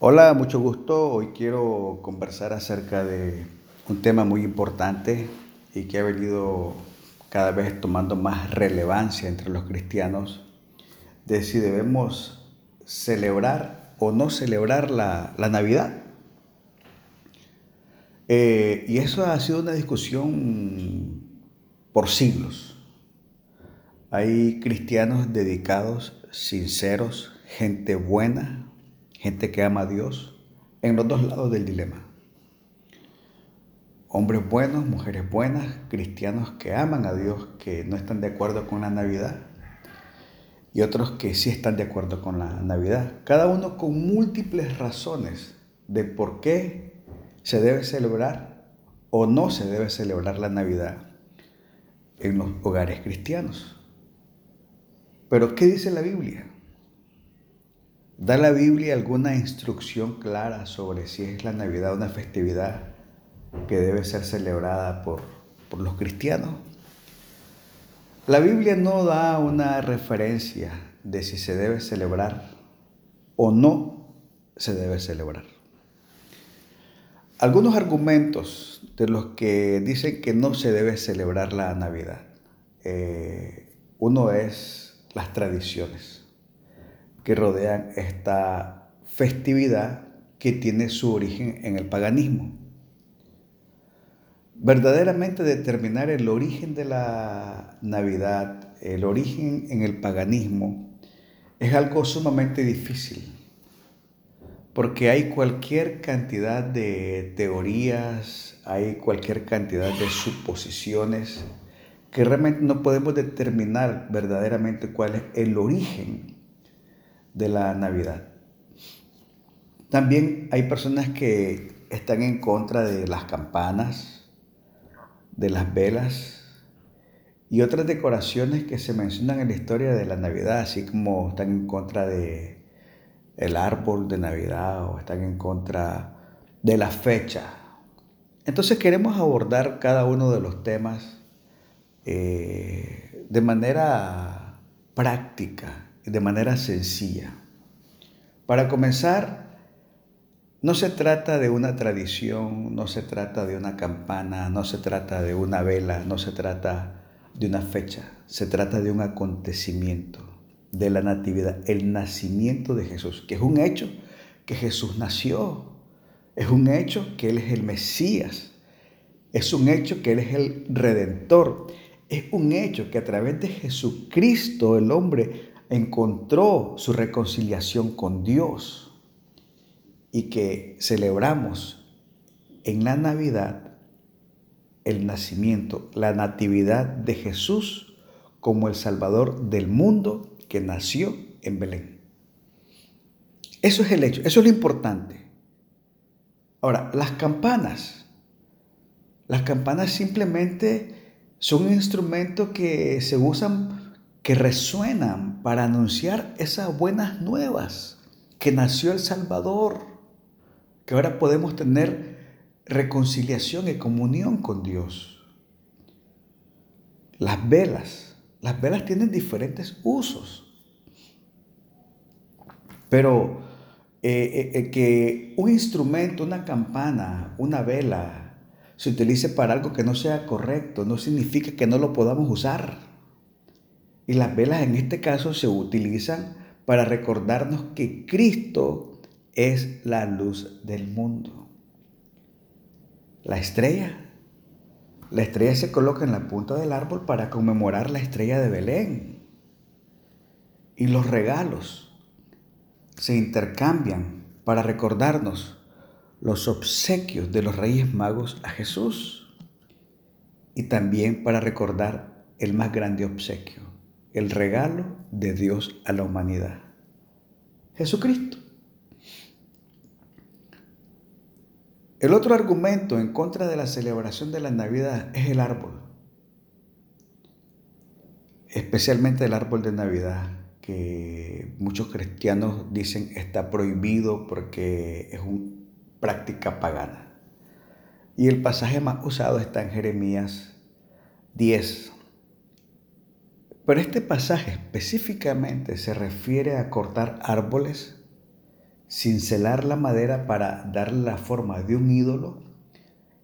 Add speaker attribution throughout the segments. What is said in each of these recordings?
Speaker 1: Hola, mucho gusto. Hoy quiero conversar acerca de un tema muy importante y que ha venido cada vez tomando más relevancia entre los cristianos, de si debemos celebrar o no celebrar la, Navidad. Eh, y eso ha sido una discusión por siglos. Hay cristianos dedicados, sinceros, gente buena, gente que ama a Dios, en los dos lados del dilema. Hombres buenos, mujeres buenas, cristianos que aman a Dios, que no están de acuerdo con la Navidad, y otros que sí están de acuerdo con la Navidad, cada uno con múltiples razones de por qué se debe celebrar o no se debe celebrar la Navidad en los hogares cristianos. Pero ¿qué dice la Biblia? ¿Da la Biblia alguna instrucción clara sobre si es la Navidad una festividad que debe ser celebrada por, por los cristianos? La Biblia no da una referencia de si se debe celebrar o no se debe celebrar. Algunos argumentos de los que dicen que no se debe celebrar la Navidad. Eh, uno es las tradiciones que rodean esta festividad que tiene su origen en el paganismo. Verdaderamente determinar el origen de la Navidad, el origen en el paganismo, es algo sumamente difícil, porque hay cualquier cantidad de teorías, hay cualquier cantidad de suposiciones que realmente no podemos determinar verdaderamente cuál es el origen de la Navidad. También hay personas que están en contra de las campanas, de las velas y otras decoraciones que se mencionan en la historia de la Navidad, así como están en contra de el árbol de Navidad o están en contra de la fecha. Entonces queremos abordar cada uno de los temas eh, de manera práctica de manera sencilla. Para comenzar, no se trata de una tradición, no se trata de una campana, no se trata de una vela, no se trata de una fecha, se trata de un acontecimiento, de la natividad, el nacimiento de Jesús, que es un hecho que Jesús nació, es un hecho que Él es el Mesías, es un hecho que Él es el Redentor, es un hecho que a través de Jesucristo el hombre encontró su reconciliación con Dios y que celebramos en la Navidad el nacimiento, la natividad de Jesús como el Salvador del mundo que nació en Belén. Eso es el hecho, eso es lo importante. Ahora, las campanas. Las campanas simplemente son un instrumento que se usan que resuenan para anunciar esas buenas nuevas, que nació el Salvador, que ahora podemos tener reconciliación y comunión con Dios. Las velas, las velas tienen diferentes usos, pero eh, eh, eh, que un instrumento, una campana, una vela, se utilice para algo que no sea correcto, no significa que no lo podamos usar. Y las velas en este caso se utilizan para recordarnos que Cristo es la luz del mundo. La estrella. La estrella se coloca en la punta del árbol para conmemorar la estrella de Belén. Y los regalos se intercambian para recordarnos los obsequios de los reyes magos a Jesús. Y también para recordar el más grande obsequio, el regalo de Dios a la humanidad. Jesucristo. El otro argumento en contra de la celebración de la Navidad es el árbol, especialmente el árbol de Navidad, que muchos cristianos dicen está prohibido porque es una práctica pagana. Y el pasaje más usado está en Jeremías 10, pero este pasaje específicamente se refiere a cortar árboles cincelar la madera para darle la forma de un ídolo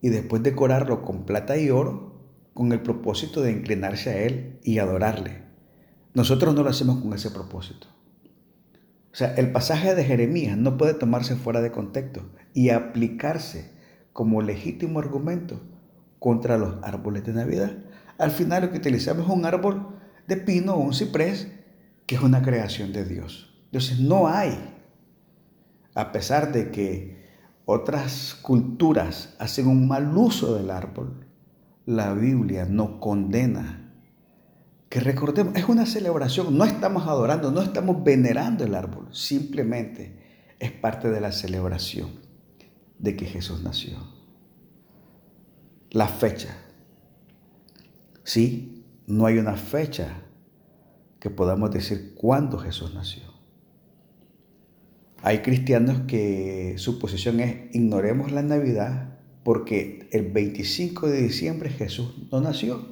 Speaker 1: y después decorarlo con plata y oro con el propósito de inclinarse a él y adorarle. Nosotros no lo hacemos con ese propósito. O sea, el pasaje de Jeremías no puede tomarse fuera de contexto y aplicarse como legítimo argumento contra los árboles de Navidad. Al final lo que utilizamos es un árbol de pino o un ciprés que es una creación de Dios. Entonces no hay, a pesar de que otras culturas hacen un mal uso del árbol, la Biblia no condena. Que recordemos, es una celebración, no estamos adorando, no estamos venerando el árbol, simplemente es parte de la celebración de que Jesús nació. La fecha. Sí, no hay una fecha que podamos decir cuándo Jesús nació. Hay cristianos que su posición es ignoremos la Navidad porque el 25 de diciembre Jesús no nació.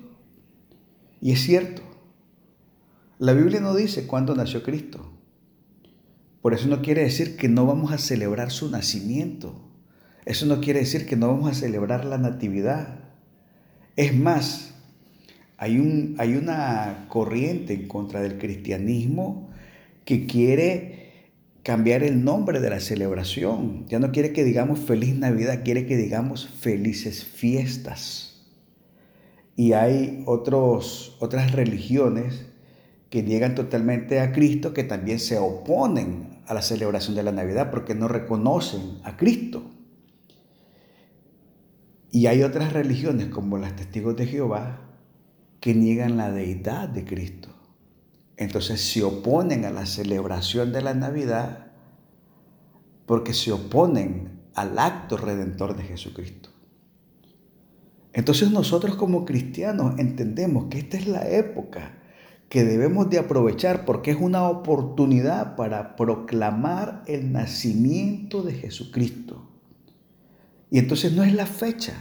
Speaker 1: Y es cierto. La Biblia no dice cuándo nació Cristo. Por eso no quiere decir que no vamos a celebrar su nacimiento. Eso no quiere decir que no vamos a celebrar la natividad. Es más, hay, un, hay una corriente en contra del cristianismo que quiere cambiar el nombre de la celebración. Ya no quiere que digamos feliz Navidad, quiere que digamos felices fiestas. Y hay otros, otras religiones que niegan totalmente a Cristo que también se oponen a la celebración de la Navidad porque no reconocen a Cristo. Y hay otras religiones como las testigos de Jehová que niegan la deidad de Cristo. Entonces se oponen a la celebración de la Navidad porque se oponen al acto redentor de Jesucristo. Entonces nosotros como cristianos entendemos que esta es la época que debemos de aprovechar porque es una oportunidad para proclamar el nacimiento de Jesucristo. Y entonces no es la fecha,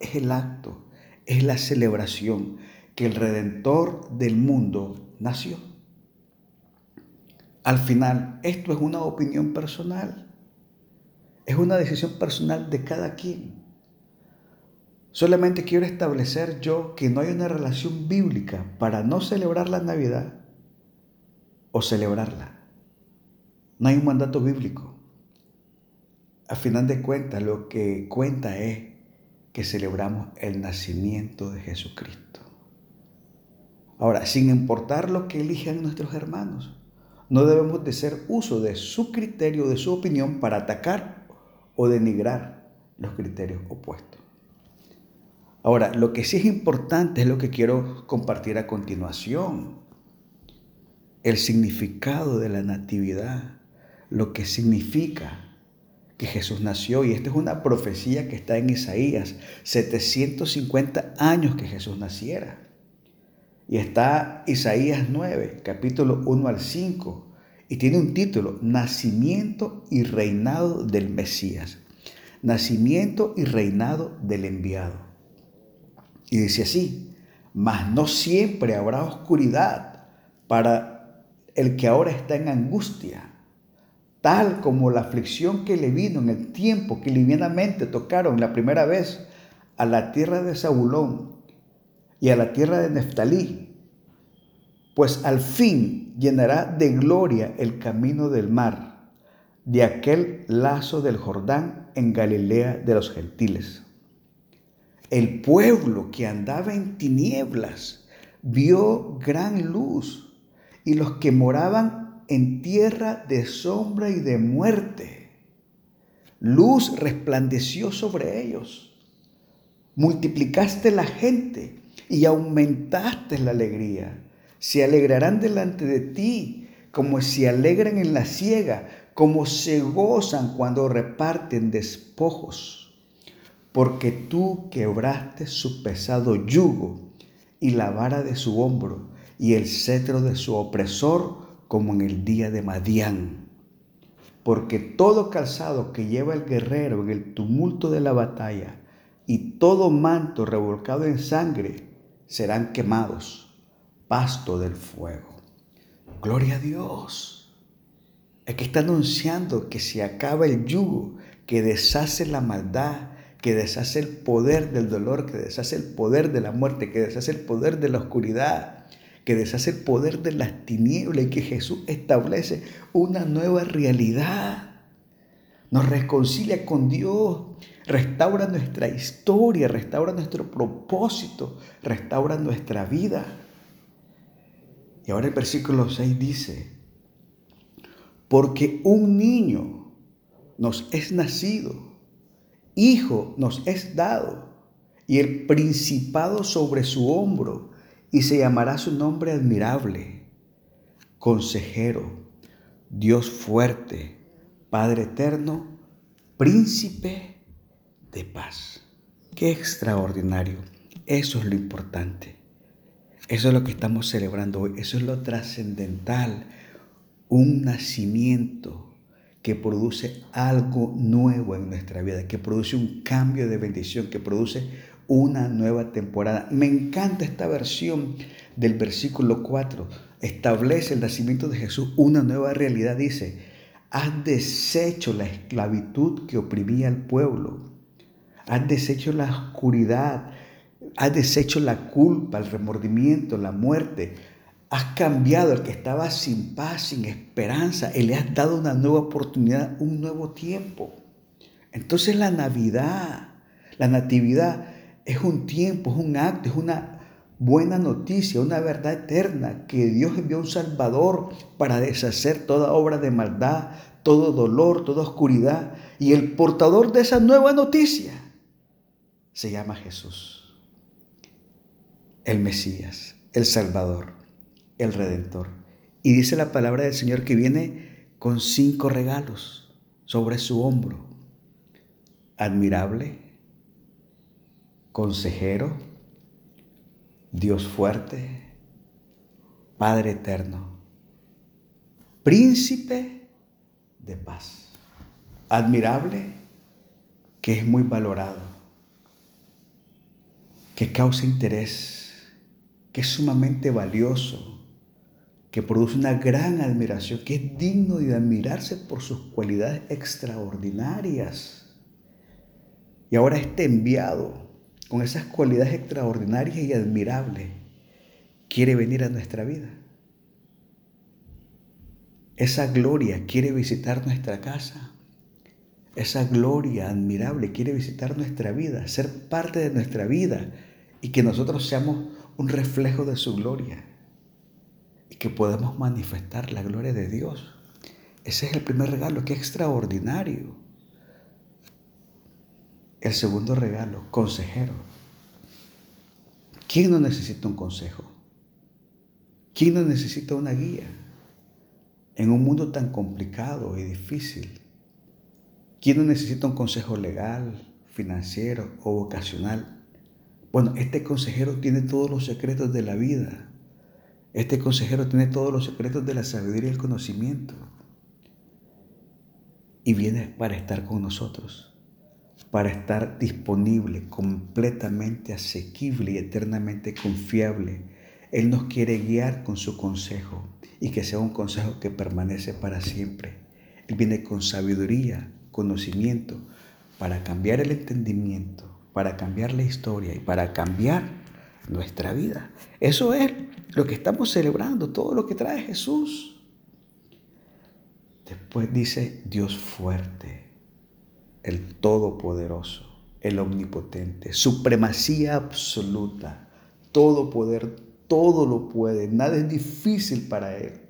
Speaker 1: es el acto, es la celebración que el Redentor del mundo nació. Al final, esto es una opinión personal, es una decisión personal de cada quien. Solamente quiero establecer yo que no hay una relación bíblica para no celebrar la Navidad o celebrarla. No hay un mandato bíblico. A final de cuentas, lo que cuenta es que celebramos el nacimiento de Jesucristo. Ahora, sin importar lo que elijan nuestros hermanos, no debemos de hacer uso de su criterio, de su opinión para atacar o denigrar los criterios opuestos. Ahora, lo que sí es importante es lo que quiero compartir a continuación. El significado de la natividad, lo que significa que Jesús nació. Y esta es una profecía que está en Isaías, 750 años que Jesús naciera. Y está Isaías 9, capítulo 1 al 5, y tiene un título, Nacimiento y reinado del Mesías. Nacimiento y reinado del enviado. Y dice así, mas no siempre habrá oscuridad para el que ahora está en angustia tal como la aflicción que le vino en el tiempo que livianamente tocaron la primera vez a la tierra de Zabulón y a la tierra de Neftalí, pues al fin llenará de gloria el camino del mar, de aquel lazo del Jordán en Galilea de los gentiles. El pueblo que andaba en tinieblas vio gran luz, y los que moraban en tierra de sombra y de muerte. Luz resplandeció sobre ellos. Multiplicaste la gente y aumentaste la alegría. Se alegrarán delante de ti como se alegran en la siega, como se gozan cuando reparten despojos. Porque tú quebraste su pesado yugo y la vara de su hombro y el cetro de su opresor como en el día de Madián. Porque todo calzado que lleva el guerrero en el tumulto de la batalla y todo manto revolcado en sangre serán quemados, pasto del fuego. Gloria a Dios. Aquí está anunciando que se acaba el yugo, que deshace la maldad, que deshace el poder del dolor, que deshace el poder de la muerte, que deshace el poder de la oscuridad, que deshace el poder de las tinieblas y que Jesús establece una nueva realidad. Nos reconcilia con Dios, restaura nuestra historia, restaura nuestro propósito, restaura nuestra vida. Y ahora el versículo 6 dice, porque un niño nos es nacido, hijo nos es dado, y el principado sobre su hombro, y se llamará su nombre admirable, consejero, Dios fuerte, Padre eterno, príncipe de paz. Qué extraordinario. Eso es lo importante. Eso es lo que estamos celebrando hoy. Eso es lo trascendental. Un nacimiento que produce algo nuevo en nuestra vida, que produce un cambio de bendición, que produce una nueva temporada. Me encanta esta versión del versículo 4. Establece el nacimiento de Jesús una nueva realidad. Dice, has deshecho la esclavitud que oprimía al pueblo. Has deshecho la oscuridad. Has deshecho la culpa, el remordimiento, la muerte. Has cambiado al que estaba sin paz, sin esperanza, y le has dado una nueva oportunidad, un nuevo tiempo. Entonces la Navidad, la Natividad es un tiempo, es un acto, es una buena noticia, una verdad eterna, que Dios envió un Salvador para deshacer toda obra de maldad, todo dolor, toda oscuridad. Y el portador de esa nueva noticia se llama Jesús, el Mesías, el Salvador, el Redentor. Y dice la palabra del Señor que viene con cinco regalos sobre su hombro. Admirable, consejero, Dios fuerte, Padre eterno, príncipe de paz, admirable, que es muy valorado, que causa interés, que es sumamente valioso, que produce una gran admiración, que es digno de admirarse por sus cualidades extraordinarias. Y ahora este enviado con esas cualidades extraordinarias y admirables, quiere venir a nuestra vida. Esa gloria quiere visitar nuestra casa. Esa gloria admirable quiere visitar nuestra vida, ser parte de nuestra vida y que nosotros seamos un reflejo de su gloria y que podamos manifestar la gloria de Dios. Ese es el primer regalo, que extraordinario. El segundo regalo, consejero. ¿Quién no necesita un consejo? ¿Quién no necesita una guía? En un mundo tan complicado y difícil. ¿Quién no necesita un consejo legal, financiero o vocacional? Bueno, este consejero tiene todos los secretos de la vida. Este consejero tiene todos los secretos de la sabiduría y el conocimiento. Y viene para estar con nosotros para estar disponible, completamente asequible y eternamente confiable. Él nos quiere guiar con su consejo y que sea un consejo que permanece para siempre. Él viene con sabiduría, conocimiento, para cambiar el entendimiento, para cambiar la historia y para cambiar nuestra vida. Eso es lo que estamos celebrando, todo lo que trae Jesús. Después dice Dios fuerte el Todopoderoso, el Omnipotente, supremacía absoluta, todo poder, todo lo puede, nada es difícil para Él.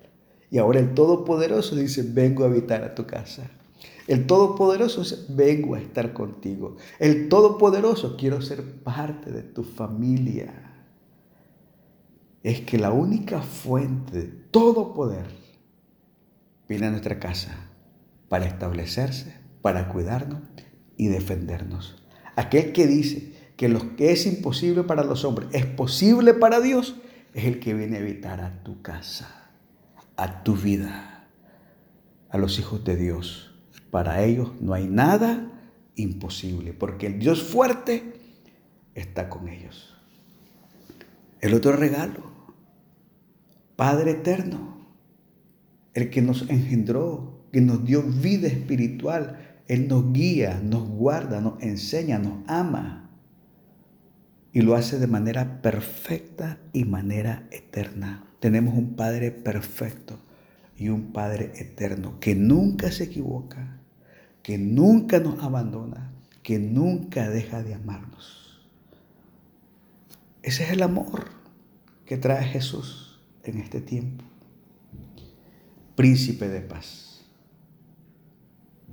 Speaker 1: Y ahora el Todopoderoso dice, vengo a habitar a tu casa. El Todopoderoso dice, vengo a estar contigo. El Todopoderoso, quiero ser parte de tu familia. Es que la única fuente de todo poder viene a nuestra casa para establecerse para cuidarnos y defendernos. Aquel que dice que lo que es imposible para los hombres es posible para Dios, es el que viene a evitar a tu casa, a tu vida, a los hijos de Dios. Para ellos no hay nada imposible, porque el Dios fuerte está con ellos. El otro regalo, Padre eterno, el que nos engendró que nos dio vida espiritual. Él nos guía, nos guarda, nos enseña, nos ama. Y lo hace de manera perfecta y manera eterna. Tenemos un Padre perfecto y un Padre eterno que nunca se equivoca, que nunca nos abandona, que nunca deja de amarnos. Ese es el amor que trae Jesús en este tiempo. Príncipe de paz.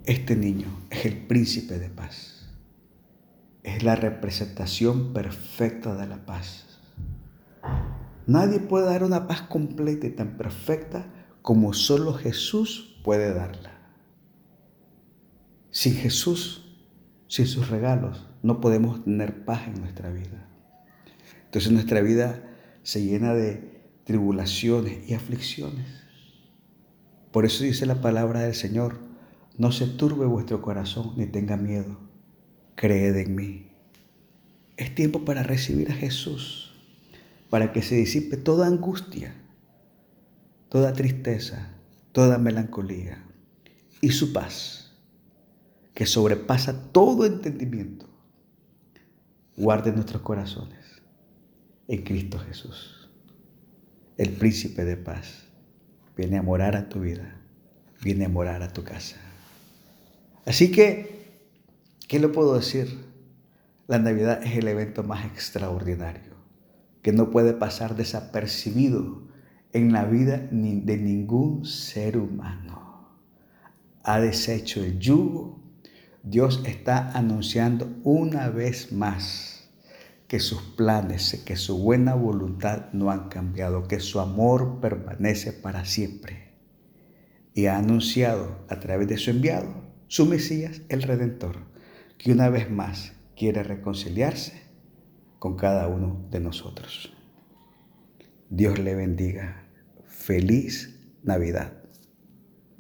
Speaker 1: Este niño es el príncipe de paz. Es la representación perfecta de la paz. Nadie puede dar una paz completa y tan perfecta como solo Jesús puede darla. Sin Jesús, sin sus regalos, no podemos tener paz en nuestra vida. Entonces nuestra vida se llena de tribulaciones y aflicciones. Por eso dice la palabra del Señor, no se turbe vuestro corazón ni tenga miedo, creed en mí. Es tiempo para recibir a Jesús, para que se disipe toda angustia, toda tristeza, toda melancolía y su paz que sobrepasa todo entendimiento, guarde nuestros corazones en Cristo Jesús. El príncipe de paz viene a morar a tu vida, viene a morar a tu casa. Así que, ¿qué le puedo decir? La Navidad es el evento más extraordinario, que no puede pasar desapercibido en la vida de ningún ser humano. Ha deshecho el yugo Dios está anunciando una vez más que sus planes, que su buena voluntad no han cambiado, que su amor permanece para siempre. Y ha anunciado a través de su enviado, su Mesías, el Redentor, que una vez más quiere reconciliarse con cada uno de nosotros. Dios le bendiga. Feliz Navidad.